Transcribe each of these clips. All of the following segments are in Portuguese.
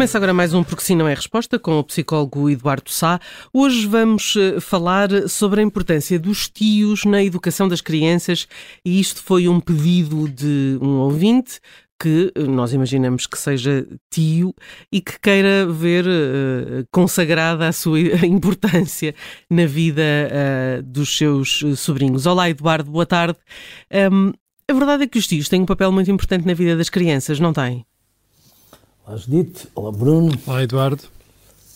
Começa agora mais um Porque Sim Não é Resposta com o psicólogo Eduardo Sá. Hoje vamos eh, falar sobre a importância dos tios na educação das crianças e isto foi um pedido de um ouvinte que eh, nós imaginamos que seja tio e que queira ver uh, consagrada a sua importância na vida uh, dos seus sobrinhos. Olá, Eduardo, boa tarde. Um, a verdade é que os tios têm um papel muito importante na vida das crianças, não têm? Olá Judite, olá Bruno. Olá Eduardo.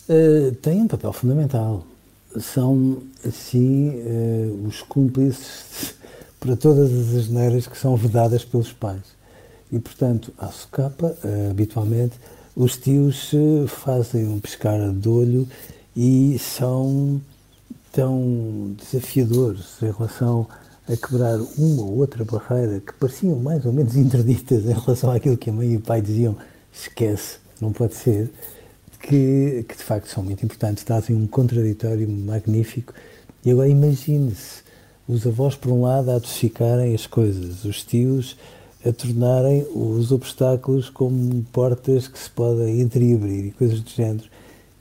Uh, têm um papel fundamental. São, assim, uh, os cúmplices para todas as asneiras que são vedadas pelos pais. E, portanto, à socapa, uh, habitualmente, os tios fazem um pescar de olho e são tão desafiadores em relação a quebrar uma ou outra barreira que pareciam mais ou menos interditas em relação àquilo que a mãe e o pai diziam esquece, não pode ser, que, que de facto são muito importantes, trazem um contraditório magnífico. E agora imagine-se os avós, por um lado, a adocicarem as coisas, os tios a tornarem os obstáculos como portas que se podem entreabrir e coisas do género.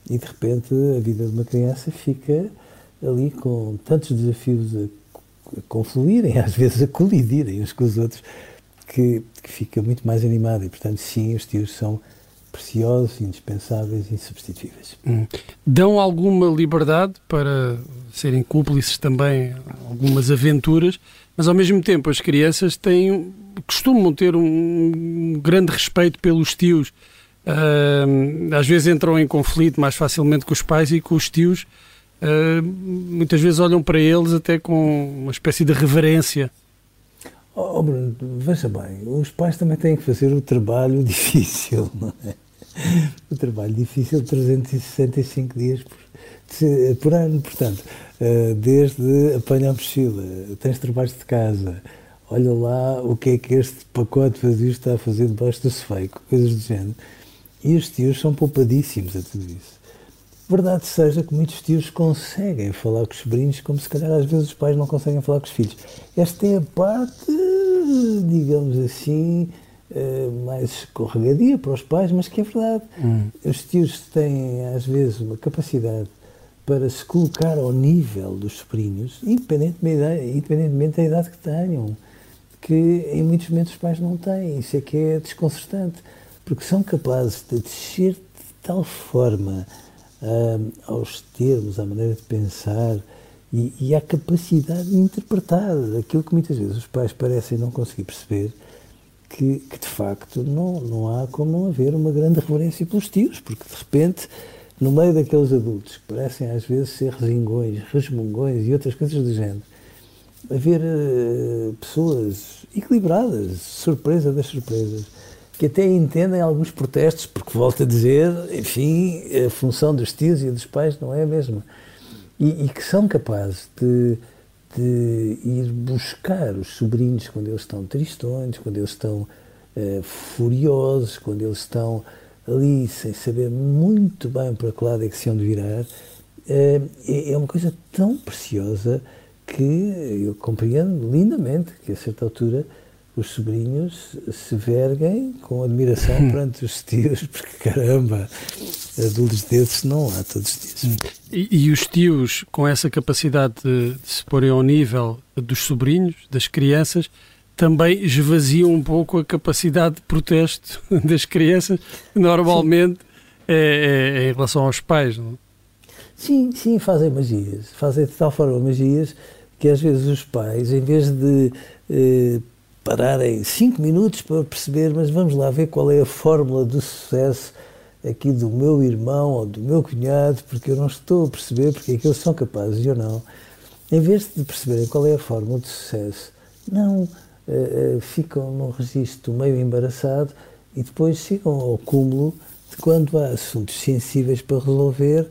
E de repente a vida de uma criança fica ali com tantos desafios a, confluírem, às vezes a colidirem uns com os outros, que, que fica muito mais animada. E, portanto, sim, os tios são preciosos, indispensáveis e insubstituíveis. Hum. Dão alguma liberdade para serem cúmplices também algumas aventuras, mas ao mesmo tempo as crianças têm, costumam ter um grande respeito pelos tios. Uh, às vezes entram em conflito mais facilmente com os pais e com os tios. Uh, muitas vezes olham para eles até com uma espécie de reverência. Oh, Bruno, veja bem, os pais também têm que fazer o trabalho difícil, não é? O trabalho difícil 365 dias por, por ano, portanto, eh, desde apanhar a mochila, tens trabalhos de casa, olha lá o que é que este pacote vazio está a fazer debaixo do sofeco, coisas do género. E os tios são poupadíssimos a tudo isso. Verdade seja que muitos tios conseguem falar com os sobrinhos como se calhar às vezes os pais não conseguem falar com os filhos. Esta é a parte, digamos assim, eh, mais escorregadia para os pais, mas que é verdade. Hum. Os tios têm às vezes uma capacidade para se colocar ao nível dos sobrinhos, independentemente, independentemente da idade que tenham, que em muitos momentos os pais não têm. Isso é que é desconcertante, porque são capazes de descer de tal forma uh, aos termos, à maneira de pensar e, e à capacidade de interpretar aquilo que muitas vezes os pais parecem não conseguir perceber, que, que, de facto não, não há como não haver uma grande reverência pelos tios, porque de repente, no meio daqueles adultos que parecem às vezes ser resingões, resmungões e outras coisas do género, haver uh, pessoas equilibradas, surpresa das surpresas, que até entendem alguns protestos, porque, volto a dizer, enfim, a função dos tios e dos pais não é a mesma. E, e que são capazes de, de, ir buscar os sobrinhos quando eles estão tristões, quando eles estão uh, furiosos, quando eles estão ali sem saber muito bem para que lado é que se hão de virar, uh, é, é uma coisa tão preciosa que eu compreendo lindamente que a certa altura os sobrinhos se verguem com admiração hum. perante os tios, porque caramba, adultos desses não há todos os dias. Hum. E, e os tios, com essa capacidade de, de, se porem ao nível dos sobrinhos, das crianças, também esvaziam um pouco a capacidade de protesto das crianças, normalmente é, é, é, em relação aos pais, não Sim, sim, fazem magias. Fazem de tal forma magias que às vezes os pais, em vez de eh, pararem cinco minutos para perceber, mas vamos lá ver qual é a fórmula do sucesso aqui do meu irmão ou do meu cunhado, porque eu não estou a perceber porque é que eles são capazes ou não. Em vez de perceberem qual é a fórmula de sucesso, não uh, uh, ficam num registro meio embaraçado e depois chegam ao cúmulo de quando há assuntos sensíveis para resolver,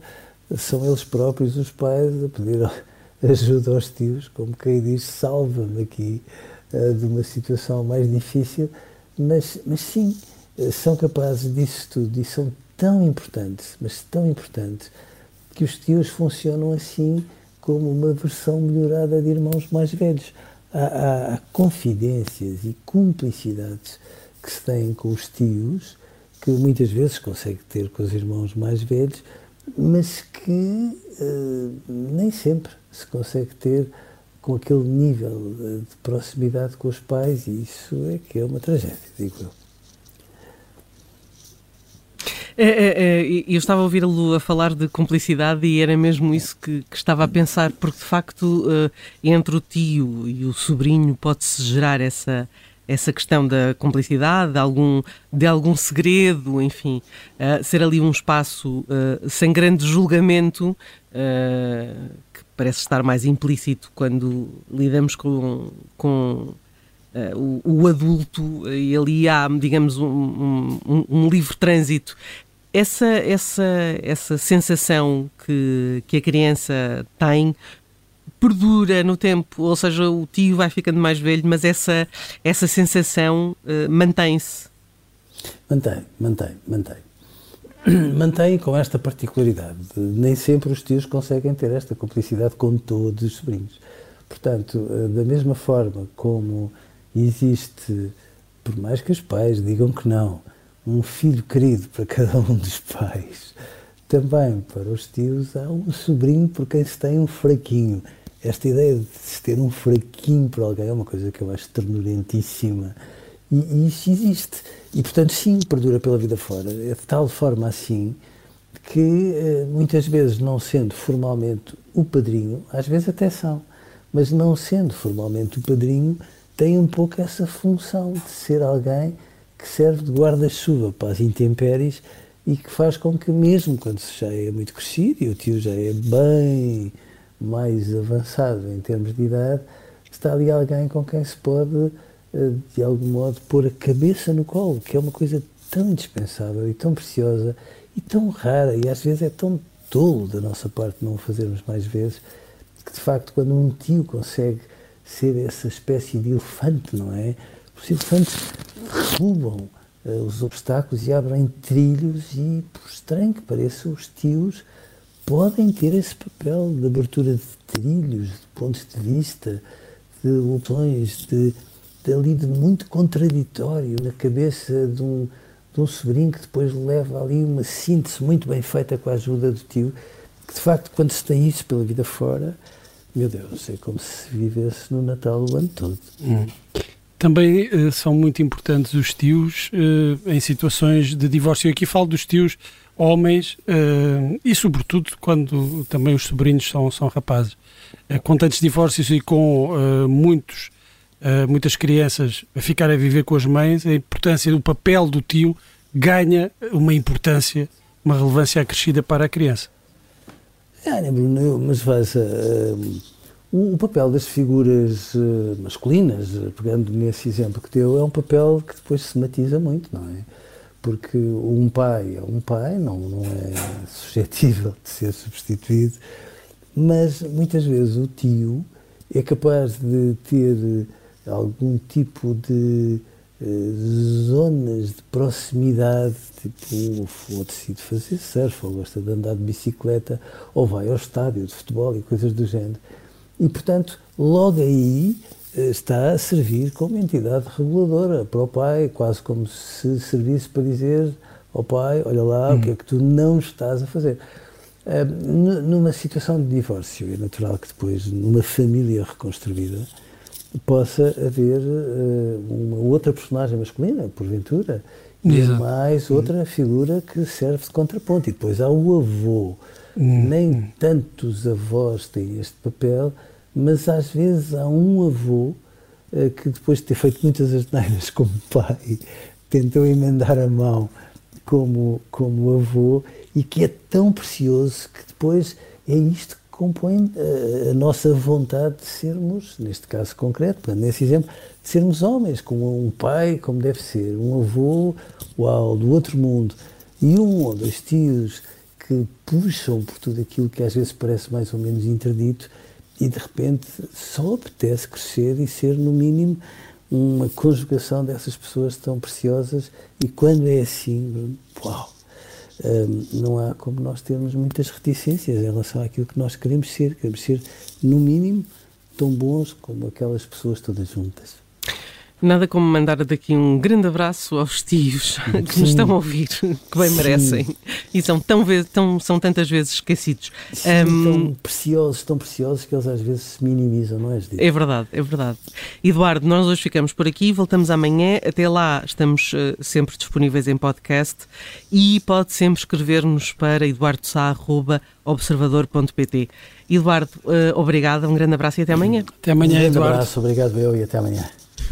são eles próprios, os pais, a pedir ajuda aos tios, como quem diz, salva-me aqui uh, de uma situação mais difícil, mas, mas sim, são capazes disso tudo e são tão importantes, mas tão importantes, que os tios funcionam assim como uma versão melhorada de irmãos mais velhos. Há, há, há confidências e cumplicidades que se têm com os tios, que muitas vezes consegue ter com os irmãos mais velhos, mas que uh, nem sempre se consegue ter com aquele nível de proximidade com os pais, e isso é que é uma tragédia, digo eu. É, é, é, eu estava a ouvi-lo a falar de cumplicidade e era mesmo isso que, que estava a pensar, porque de facto uh, entre o tio e o sobrinho pode-se gerar essa, essa questão da cumplicidade, de algum, de algum segredo, enfim, uh, ser ali um espaço uh, sem grande julgamento, que parece estar mais implícito quando lidamos com, com Uh, o, o, adulto e ali há, digamos, um, um, um, livre trânsito. Essa, essa, essa sensação que, que a criança tem perdura no tempo, ou seja, o tio vai ficando mais velho, mas essa, essa sensação uh, mantém-se. Mantém, mantém, mantém. Mantém com esta particularidade. Nem sempre os tios conseguem ter esta cumplicidade com todos os sobrinhos. Portanto, eh, da mesma forma como existe, por mais que os pais digam que não, um filho querido para cada um dos pais, também para os tios há um sobrinho por quem se tem um fraquinho. Esta ideia de se ter um fraquinho para alguém é uma coisa que eu acho ternurentíssima. E, e isso existe. E, portanto, sim, perdura pela vida fora. É de tal forma assim que, eh, muitas vezes, não sendo formalmente o padrinho, às vezes até são, mas não sendo formalmente o padrinho, tem um pouco essa função de ser alguém que serve de guarda-chuva para as intempéries e que faz com que, mesmo quando se já é muito crescido e o tio já é bem mais avançado em termos de idade, está ali alguém com quem se pode, de algum modo, pôr a cabeça no colo, que é uma coisa tão indispensável e tão preciosa e tão rara e às vezes é tão tolo da nossa parte não o fazermos mais vezes, que de facto quando um tio consegue ser essa espécie de elefante, não é? Os elefantes derrubam uh, os obstáculos e abrem trilhos e, por estranho que pareça, os tios podem ter esse papel de abertura de trilhos, de pontos de vista, de opções, de, de ali de muito contraditório na cabeça de um, de um sobrinho que depois leva ali uma síntese muito bem feita com a ajuda do tio, que de facto quando se tem isso pela vida fora, meu Deus, é como se vivesse no Natal o ano todo. Hum. Também uh, são muito importantes os tios uh, em situações de divórcio. Aqui falo dos tios homens uh, e, sobretudo, quando também os sobrinhos são, são rapazes. com tantos divórcios e com muitos, muitas crianças a ficar a viver com as mães, a importância do papel do tio ganha uma importância, uma relevância acrescida para a criança. É, Bruno, mas faz. Uh, o papel das figuras uh, masculinas, pegando nesse exemplo que deu, é um papel que depois se matiza muito, não é? Porque um pai é um pai, não, não é suscetível de ser substituído, mas muitas vezes o tio é capaz de ter algum tipo de eh, zonas de proximidade, tipo, ou decide fazer surf, ou gosta de andar de bicicleta, ou vai ao estádio de futebol e coisas do género. E, portanto, logo aí eh, está a servir como entidade reguladora para o pai, quase como se servisse para dizer ao pai: olha lá, o que é que tu não estás a fazer. Uh, numa situação de divórcio, é natural que depois, numa família reconstruída, possa haver uh, uma outra personagem masculina, porventura, e mais outra uhum. figura que serve de contraponto. E depois há o avô. Uhum. Nem tantos avós têm este papel, mas às vezes há um avô uh, que depois de ter feito muitas asneiras como pai, tentou emendar a mão como, como avô e que é tão precioso que depois é isto que compõe a, a nossa vontade de sermos, neste caso concreto, nesse exemplo, de sermos homens, como um pai, como deve ser, um avô, uau, do outro mundo, e um ou dois tios que puxam por tudo aquilo que às vezes parece mais ou menos interdito e de repente só apetece crescer e ser, no mínimo, uma conjugação dessas pessoas tão preciosas e quando é assim, uau, não há como nós termos muitas reticências em relação àquilo que nós queremos ser. Queremos ser, no mínimo, tão bons como aquelas pessoas todas juntas. Nada como mandar daqui um grande abraço aos tios que Sim. nos estão a ouvir, que bem Sim. merecem. E são, tão, tão, são tantas vezes esquecidos. Sim, um, tão preciosos, tão preciosos que eles às vezes se minimizam, não é? É verdade, é verdade. Eduardo, nós hoje ficamos por aqui, voltamos amanhã. Até lá estamos uh, sempre disponíveis em podcast e pode sempre escrever-nos para eduardosá.observador.pt. Eduardo, uh, obrigado, um grande abraço e até amanhã. Até amanhã, um Eduardo. Um abraço, obrigado eu e até amanhã.